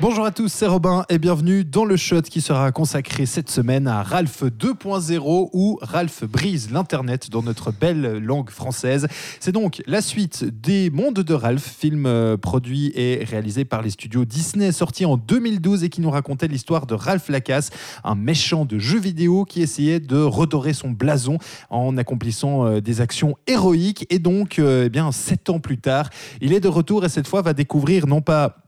Bonjour à tous, c'est Robin et bienvenue dans le shot qui sera consacré cette semaine à Ralph 2.0 ou Ralph brise l'internet dans notre belle langue française. C'est donc la suite des Mondes de Ralph, film euh, produit et réalisé par les studios Disney, sorti en 2012 et qui nous racontait l'histoire de Ralph Lacasse, un méchant de jeux vidéo qui essayait de redorer son blason en accomplissant euh, des actions héroïques et donc euh, eh bien sept ans plus tard, il est de retour et cette fois va découvrir non pas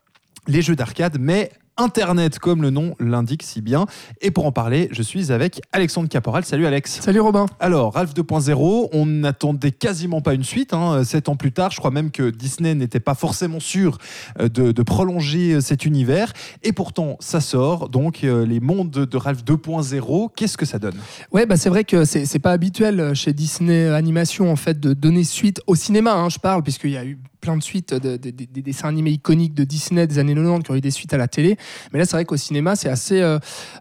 les jeux d'arcade, mais Internet, comme le nom l'indique si bien. Et pour en parler, je suis avec Alexandre Caporal. Salut Alex. Salut Robin. Alors, Ralph 2.0, on n'attendait quasiment pas une suite. Hein, sept ans plus tard, je crois même que Disney n'était pas forcément sûr euh, de, de prolonger euh, cet univers. Et pourtant, ça sort. Donc, euh, les mondes de Ralph 2.0, qu'est-ce que ça donne? Ouais, bah c'est vrai que c'est c'est pas habituel chez Disney Animation en fait de donner suite au cinéma. hein, je parle puisqu'il y a eu plein de suites de- des dessins animés iconiques de Disney des années 90 qui ont eu des suites à la télé. Mais là, c'est vrai qu'au cinéma, c'est assez euh,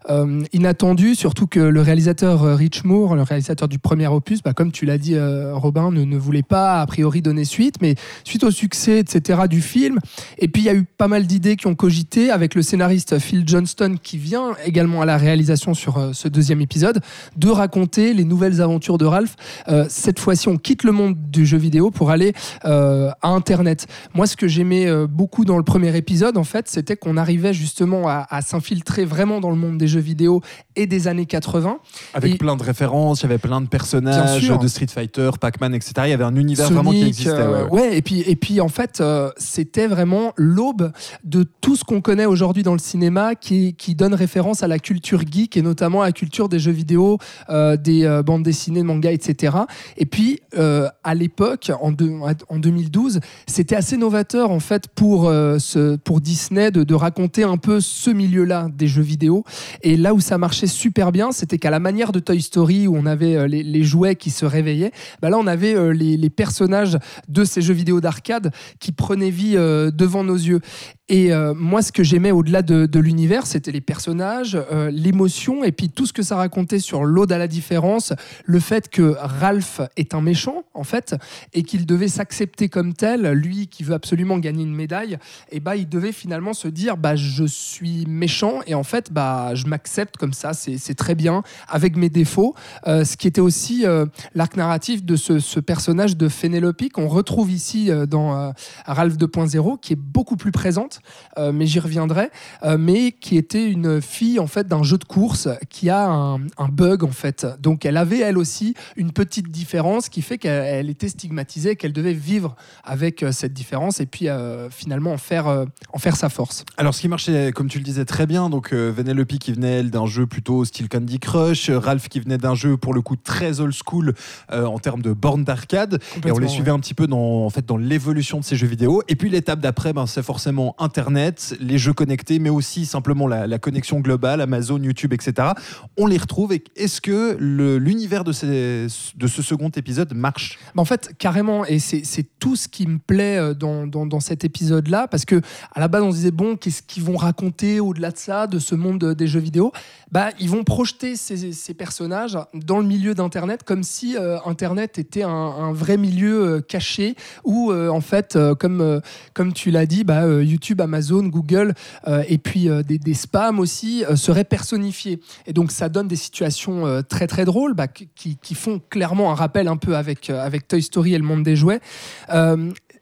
euh, inattendu, surtout que le réalisateur euh, Rich Moore, le réalisateur du premier opus, bah, comme tu l'as dit, euh, Robin, ne, ne voulait pas a priori donner suite, mais suite au succès, etc., du film, et puis il y a eu pas mal d'idées qui ont cogité avec le scénariste Phil Johnston qui vient également à la réalisation sur euh, ce deuxième épisode de raconter les nouvelles aventures de Ralph. Euh, cette fois-ci, on quitte le monde du jeu vidéo pour aller euh, à Internet. Moi, ce que j'aimais euh, beaucoup dans le premier épisode, en fait, c'était qu'on arrivait justement à, à s'infiltrer vraiment dans le monde des jeux vidéo et des années 80. Avec Et- plein de références, il y avait plein de personnages de Street Fighter, Pac-Man, etc. Il y avait un univers vraiment qui existait. euh, ouais, ouais. et puis et puis en fait euh, c'était vraiment l'aube de tout ce qu'on connaît aujourd'hui dans le cinéma qui qui donne référence à la culture geek et notamment à la culture des jeux vidéo, euh, des bandes dessinées, mangas, etc. Et puis à l'époque en 2012 c'était assez novateur en fait pour euh, pour Disney de, raconter un peu ce milieu-là des jeux vidéo. Et là où ça marchait super bien, c'était qu'à la manière de Toy Story où on avait euh, les, jouets qui se réveillaient, bah là on avait euh, les, personnages de ces jeux vidéo d'arcade qui prenaient vie devant nos yeux. Et euh, moi, ce que j'aimais au-delà de, de l'univers, c'était les personnages, euh, l'émotion, et puis tout ce que ça racontait sur l'ode à la différence, le fait que Ralph est un méchant, en fait, et qu'il devait s'accepter comme tel, lui qui veut absolument gagner une médaille, et bah il devait finalement se dire, bah je suis méchant, et en fait, bah je m'accepte comme ça, c'est très bien, avec mes défauts. Euh, ce qui était aussi euh, l'arc narratif de ce, ce personnage de Fénélope qu'on retrouve ici euh, dans euh, Ralph 2.0, qui est beaucoup plus présente, euh, mais j'y reviendrai, euh, mais qui était une fille en fait d'un jeu de course qui a un, un bug en fait. Donc elle avait elle aussi une petite différence qui fait qu'elle elle était stigmatisée, qu'elle devait vivre avec euh, cette différence et puis euh, finalement en faire, en faire sa force. Alors, ce qui marchait, comme tu le disais très bien, donc Vanellope qui venait elle, d'un jeu plutôt style Candy Crush, Ralph qui venait d'un jeu pour le coup très old school en termes de borne d'arcade, et on les suivait un petit peu dans, en fait, dans l'évolution de ces jeux vidéo. Et puis l'étape d'après, ben, c'est forcément Internet, les jeux connectés, mais aussi simplement la, connexion globale, Amazon, YouTube, etc. On les retrouve. Et est-ce que l'univers de, ce second épisode marche? En fait, carrément, et c'est tout ce qui me plaît euh, dans, cet épisode-là, parce que à la base, on se disait, bon, qu'est-ce qu'ils vont raconter au-delà de ça, de ce monde euh, des jeux vidéo? Bah, Ils vont projeter ces, personnages dans le milieu d'Internet, comme si euh, Internet était un, vrai milieu caché, où, en fait, comme, comme tu l'as dit, bah, euh, Amazon, Google, euh, et puis euh, des, spams aussi, euh, seraient personnifiés. Et donc, ça donne des situations très, très drôles, bah, qui, font clairement un rappel un peu avec Toy Story et le monde des jouets.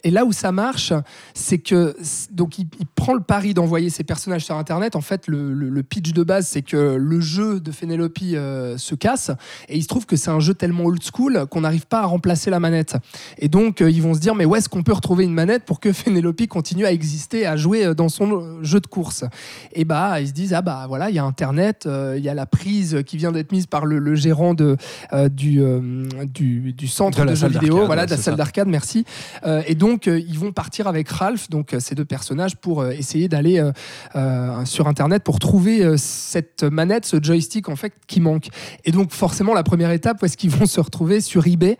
Et là où ça marche, c'est que donc il, il prend le pari d'envoyer ses personnages sur Internet. En fait, le, le- le pitch de base, c'est que le jeu de Fénélope euh, se casse, et il se trouve que c'est un jeu tellement old school qu'on n'arrive pas à remplacer la manette. Et donc, euh, ils vont se dire, mais où est-ce qu'on peut retrouver une manette pour que Fénélope continue à exister, à jouer euh, dans son euh, jeu de course? Et bah, ils se disent, ah bah voilà, il y a Internet, euh, il y a la prise qui vient d'être mise par le, le gérant de, du, du, du centre De de, jeux vidéo, voilà, de la salle d'arcade, merci. Et donc, euh, ils vont partir avec Ralph, donc euh, ces deux personnages, pour euh, essayer d'aller sur Internet pour trouver cette manette, ce joystick en fait qui manque. Et donc forcément la première étape, est-ce qu'ils vont se retrouver sur eBay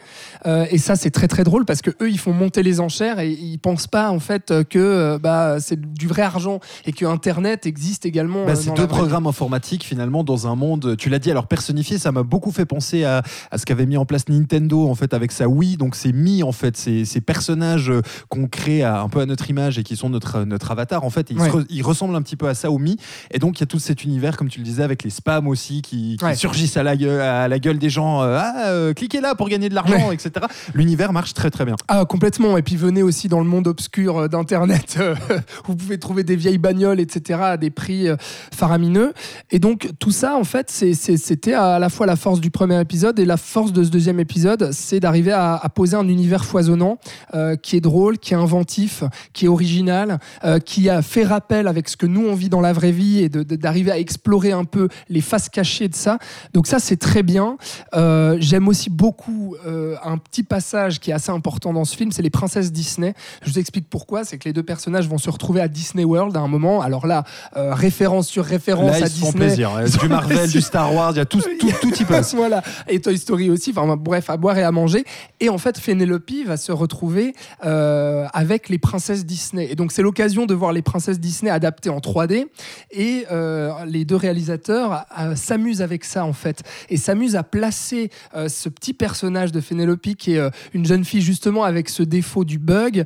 Et ça c'est très très drôle parce que eux ils font monter les enchères et ils pensent pas en fait que bah, c'est du vrai argent et que Internet existe également. Bah, c'est deux programmes informatiques finalement dans un monde. Tu l'as dit alors personnifié, ça m'a beaucoup fait penser à, à ce qu'avait mis en place Nintendo en fait avec sa Wii. Donc c'est mis en fait ces, ces personnages qu'on crée à, un peu à notre image et qui sont notre notre avatar en fait. Ils, ressemblent un petit peu à ça au Mi. Et donc il y a tout cet univers comme tu le disais avec les spams aussi qui, surgissent à la gueule, à la gueule des gens. Euh, ah euh, cliquez là pour gagner de l'argent, etc. L'univers marche très très bien. Ah complètement. Et puis venez aussi dans le monde obscur euh, d'internet. vous pouvez trouver des vieilles bagnoles, etc. à des prix faramineux. Et donc tout ça en fait c'était à la fois la force du premier épisode et la force de ce deuxième épisode, c'est d'arriver à, poser un univers foisonnant euh, qui est drôle, qui est inventif, qui est original, euh, qui a fait rappel avec ce que nous on vit dans la vraie vie et d'arriver à explorer un peu les faces cachées de ça. Donc ça c'est très bien. Euh, j'aime aussi beaucoup un petit passage qui est assez important dans ce film, c'est les princesses Disney. Je vous explique pourquoi. C'est que les deux personnages vont se retrouver à Disney World à un moment. Alors là, référence sur référence à Disney. plaisir. Du Marvel, du Star Wars, il y a tout, tout, tout y passe. voilà. Et Toy Story aussi. Enfin bref, à boire et à manger. Et en fait, Fénélope va se retrouver euh, avec les princesses Disney. Et donc, c'est l'occasion de voir les princesses Disney adaptées en 3D. Et euh, les deux réalisateurs euh, s'amusent avec ça, en fait. Et s'amusent à placer ce petit personnage de Fénélope, qui est une jeune fille, justement, avec ce défaut du bug,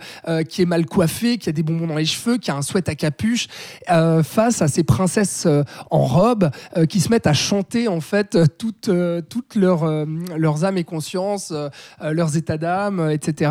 qui est mal coiffée, qui a des bonbons dans les cheveux, qui a un sweat à capuche, face à ces princesses en robe qui se mettent à chanter, en fait, toutes, toutes leurs, leurs âmes et consciences, leurs états d'âme, etc.,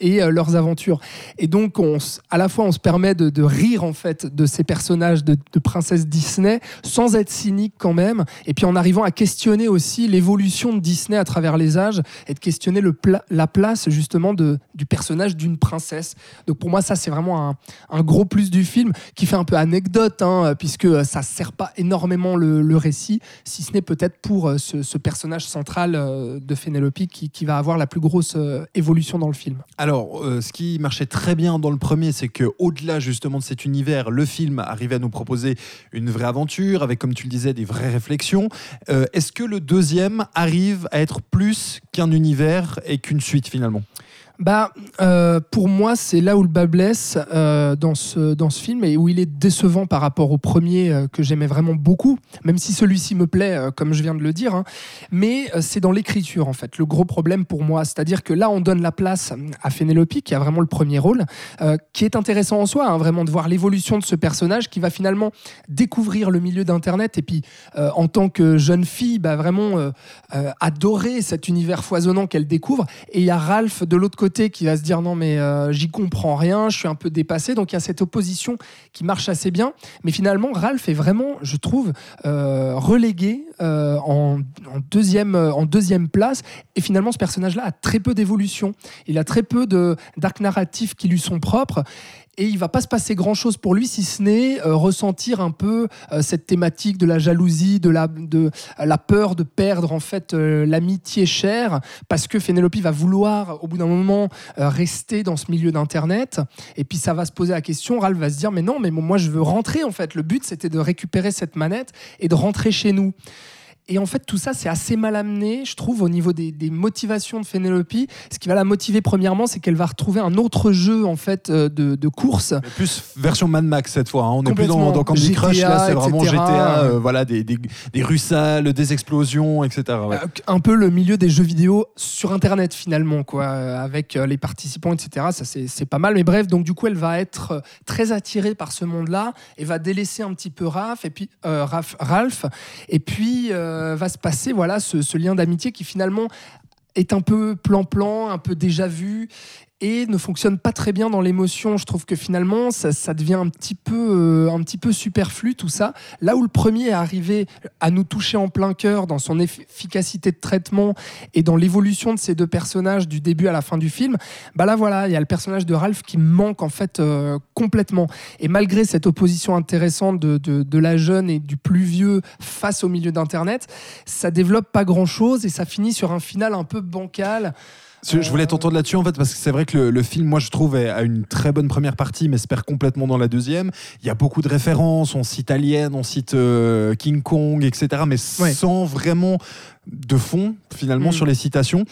et leurs aventures. Et donc, on, à la fois, on se permet de, rire en fait de ces personnages de, de princesse Disney, sans être cynique quand même, et puis en arrivant à questionner aussi l'évolution de Disney à travers les âges, et de questionner le la place justement de, du personnage d'une princesse. Donc pour moi, ça c'est vraiment un, gros plus du film, qui fait un peu anecdote, hein, puisque ça sert pas énormément le, récit, si ce n'est peut-être pour euh, ce, personnage central euh, de Fénélope qui, qui, va avoir la plus grosse euh, évolution dans le film. Alors, euh, ce qui marchait très bien dans le premier, c'est que au-delà justement de cet univers, le film arrivait à nous proposer une vraie aventure avec, comme tu le disais, des vraies réflexions. Euh, est-ce que le deuxième arrive à être plus qu'un univers et qu'une suite finalement? Bah, euh, pour moi, c'est là où le bas blesse euh, dans, ce, dans ce film et où il est décevant par rapport au premier euh, que j'aimais vraiment beaucoup, même si celui-ci me plaît, comme je viens de le dire. Hein. Mais c'est dans l'écriture, en fait, le gros problème pour moi. C'est-à-dire que là, on donne la place à Fénélope, qui a vraiment le premier rôle, qui est intéressant en soi, hein, vraiment de voir l'évolution de ce personnage qui va finalement découvrir le milieu d'Internet et puis, en tant que jeune fille, bah, vraiment adorer cet univers foisonnant qu'elle découvre. Et il y a Ralph de l'autre côté qui va se dire non mais euh, j'y comprends rien, je suis un peu dépassé. Donc il y a cette opposition qui marche assez bien. Mais finalement, Ralph est vraiment, je trouve, euh, relégué euh, en, deuxième, en deuxième place. Et finalement, ce personnage-là a très peu d'évolution. Il a très peu d'arcs narratifs qui lui sont propres et il va pas se passer grand chose pour lui si ce n'est euh, ressentir un peu euh, cette thématique de la jalousie, de la, de, la peur de perdre en fait euh, l'amitié chère, parce que Fénélope va vouloir au bout d'un moment rester dans ce milieu d'internet, et puis ça va se poser la question, Ralph va se dire mais non, mais moi je veux rentrer en fait, le but c'était de récupérer cette manette et de rentrer chez nous. Et en fait, tout ça, c'est assez mal amené, je trouve, au niveau des, motivations de Fénélope. Ce qui va la motiver, premièrement, c'est qu'elle va retrouver un autre jeu, en fait, euh, de, course. plus version Mad Max cette fois. Hein. On n'est plus dans, dans Candy Crush, là, c'est vraiment GTA, euh, voilà, des, des, des russales, des explosions, etc. Euh, un peu le milieu des jeux vidéo sur Internet, finalement, quoi, avec les participants, etc. Ça, c'est pas mal. Mais bref, donc, du coup, elle va être très attirée par ce monde-là et va délaisser un petit peu Raph, et puis, Ralph. Et puis. Euh, va se passer voilà ce, lien d'amitié qui finalement est un peu plan-plan, un peu déjà vu, et ne fonctionne pas très bien dans l'émotion. Je trouve que finalement, ça, devient un petit, peu, euh, un petit peu superflu tout ça. Là où le premier est arrivé à nous toucher en plein cœur dans son efficacité de traitement et dans l'évolution de ces deux personnages du début à la fin du film, bah là voilà, il y a le personnage de Ralph qui manque en fait euh, complètement. Et malgré cette opposition intéressante de, de, la jeune et du plus vieux face au milieu d'Internet, ça développe pas grand-chose et ça finit sur un final un peu bancal. Je, voulais t'entendre là-dessus en fait parce que c'est vrai que le, le film, moi je trouve, a une très bonne première partie, mais se perd complètement dans la deuxième. Il y a beaucoup de références, on cite Alien, on cite euh, King Kong, etc. Mais Ouais. sans vraiment de fond finalement Mm. sur les citations.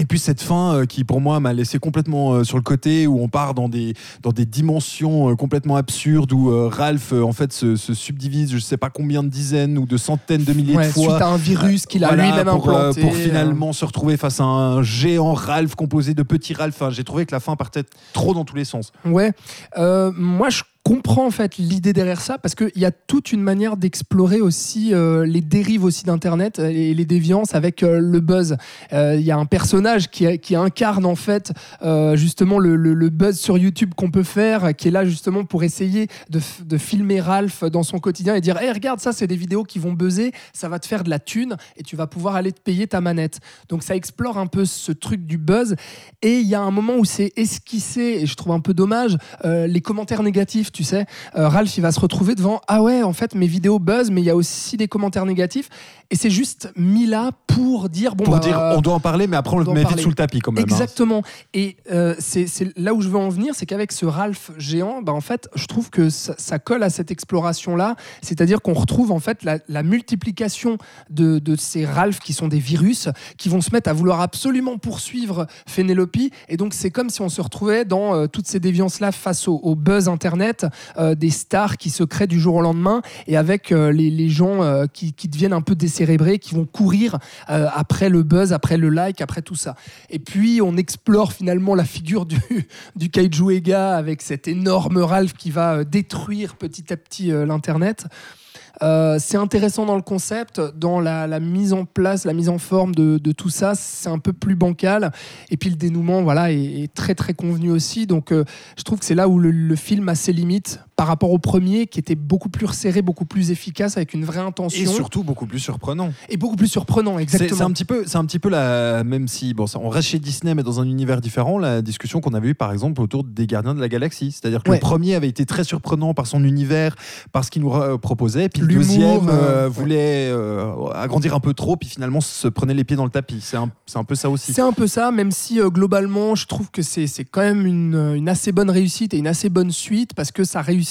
Et puis cette fin euh, qui pour moi m'a laissé complètement euh, sur le côté où on part dans des dans des dimensions euh, complètement absurdes où Ralph en fait se, se subdivise je sais pas combien de dizaines ou de centaines de milliers Ouais, de suite fois à un virus qu'il a voilà, lui-même implanté. pour finalement se retrouver face à un géant Ralph composé de petits Ralph. Enfin, J'ai trouvé que la fin partait trop dans tous les sens. Ouais, moi je comprends en fait l'idée derrière ça parce qu'il y a toute une manière d'explorer aussi euh, les dérives aussi d'internet et les déviances avec euh, le buzz. Euh, Il y a un personnage qui, incarne en fait justement le, buzz sur YouTube qu'on peut faire, qui est là justement pour essayer de, de filmer Ralph dans son quotidien et dire hey, regarde ça c'est des vidéos qui vont buzzer, ça va te faire de la thune et tu vas pouvoir aller te payer ta manette. Donc ça explore un peu ce truc du buzz et il y a un moment où c'est esquissé et je trouve un peu dommage les commentaires négatifs, tu sais. Euh, Ralph, il va se retrouver devant Ah ouais, en fait, mes vidéos buzz, mais il y a aussi des commentaires négatifs. Et c'est juste mis là pour dire Bon, Pour bah, dire, on doit en parler, mais après on, on le met vite sous le tapis quand même. hein. Exactement. Et euh, c'est c'est là où je veux en venir, c'est qu'avec ce Ralph géant, bah, en fait, je trouve que ça, ça colle à cette exploration-là. C'est-à-dire qu'on retrouve en fait la, la multiplication de, de ces Ralph qui sont des virus, qui vont se mettre à vouloir absolument poursuivre Fénélope. Et donc, c'est comme si on se retrouvait dans euh, toutes ces déviances-là face au, au buzz Internet, euh, des stars qui se créent du jour au lendemain, et avec euh, les, gens euh, qui, deviennent un peu décérébrés, qui vont courir après le buzz, après le like, après tout ça. Et puis on explore finalement la figure du, du Kaiju Ega avec cet énorme Ralph qui va détruire petit à petit l'Internet. Euh, c'est intéressant dans le concept, dans la, mise en place, la mise en forme de, tout ça, c'est un peu plus bancal. Et puis le dénouement, voilà, est, très très convenu aussi. Donc euh, je trouve que c'est là où le film a ses limites par rapport au premier, qui était beaucoup plus resserré, beaucoup plus efficace, avec une vraie intention Et surtout beaucoup plus surprenant. et beaucoup plus surprenant. Exactement. c'est un petit peu, c'est un petit peu la, même si bon, ça, on reste chez Disney mais dans un univers différent, la discussion qu'on avait eue par exemple autour des Gardiens de la Galaxie, c'est-à-dire que Ouais. le premier avait été très surprenant par son univers, par ce qu'il nous euh, proposait, puis le deuxième euh, euh, voulait euh, agrandir un peu trop, puis finalement se prenait les pieds dans le tapis. C'est un, c'est un peu ça aussi. C'est un peu ça, même si euh, globalement, je trouve que c'est c'est quand même une, une assez bonne réussite et une assez bonne suite parce que ça réussit.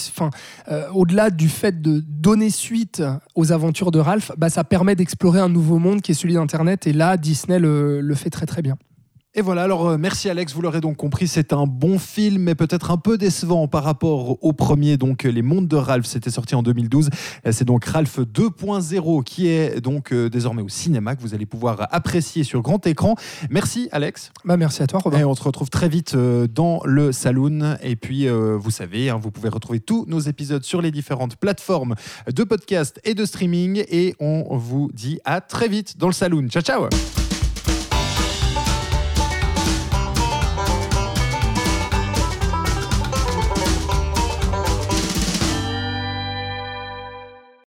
Euh, au-delà du fait de donner suite aux aventures de Ralph, bah, ça permet d'explorer un nouveau monde qui est celui d'Internet. Et là, Disney le fait très très bien. Et voilà, alors euh, merci Alex, vous l'aurez donc compris, c'est un bon film, mais peut-être un peu décevant par rapport au premier, donc euh, Les Mondes de Ralph, c'était sorti en 2012. Euh, C'est donc Ralph 2.0 qui est donc désormais au cinéma, que vous allez pouvoir apprécier sur grand écran. Merci Alex, Bah, merci à toi, Robin. et on se retrouve très vite dans le saloon. Et puis, vous savez, hein, vous pouvez retrouver tous nos épisodes sur les différentes plateformes de podcast et de streaming. Et on vous dit à très vite dans le saloon. Ciao, ciao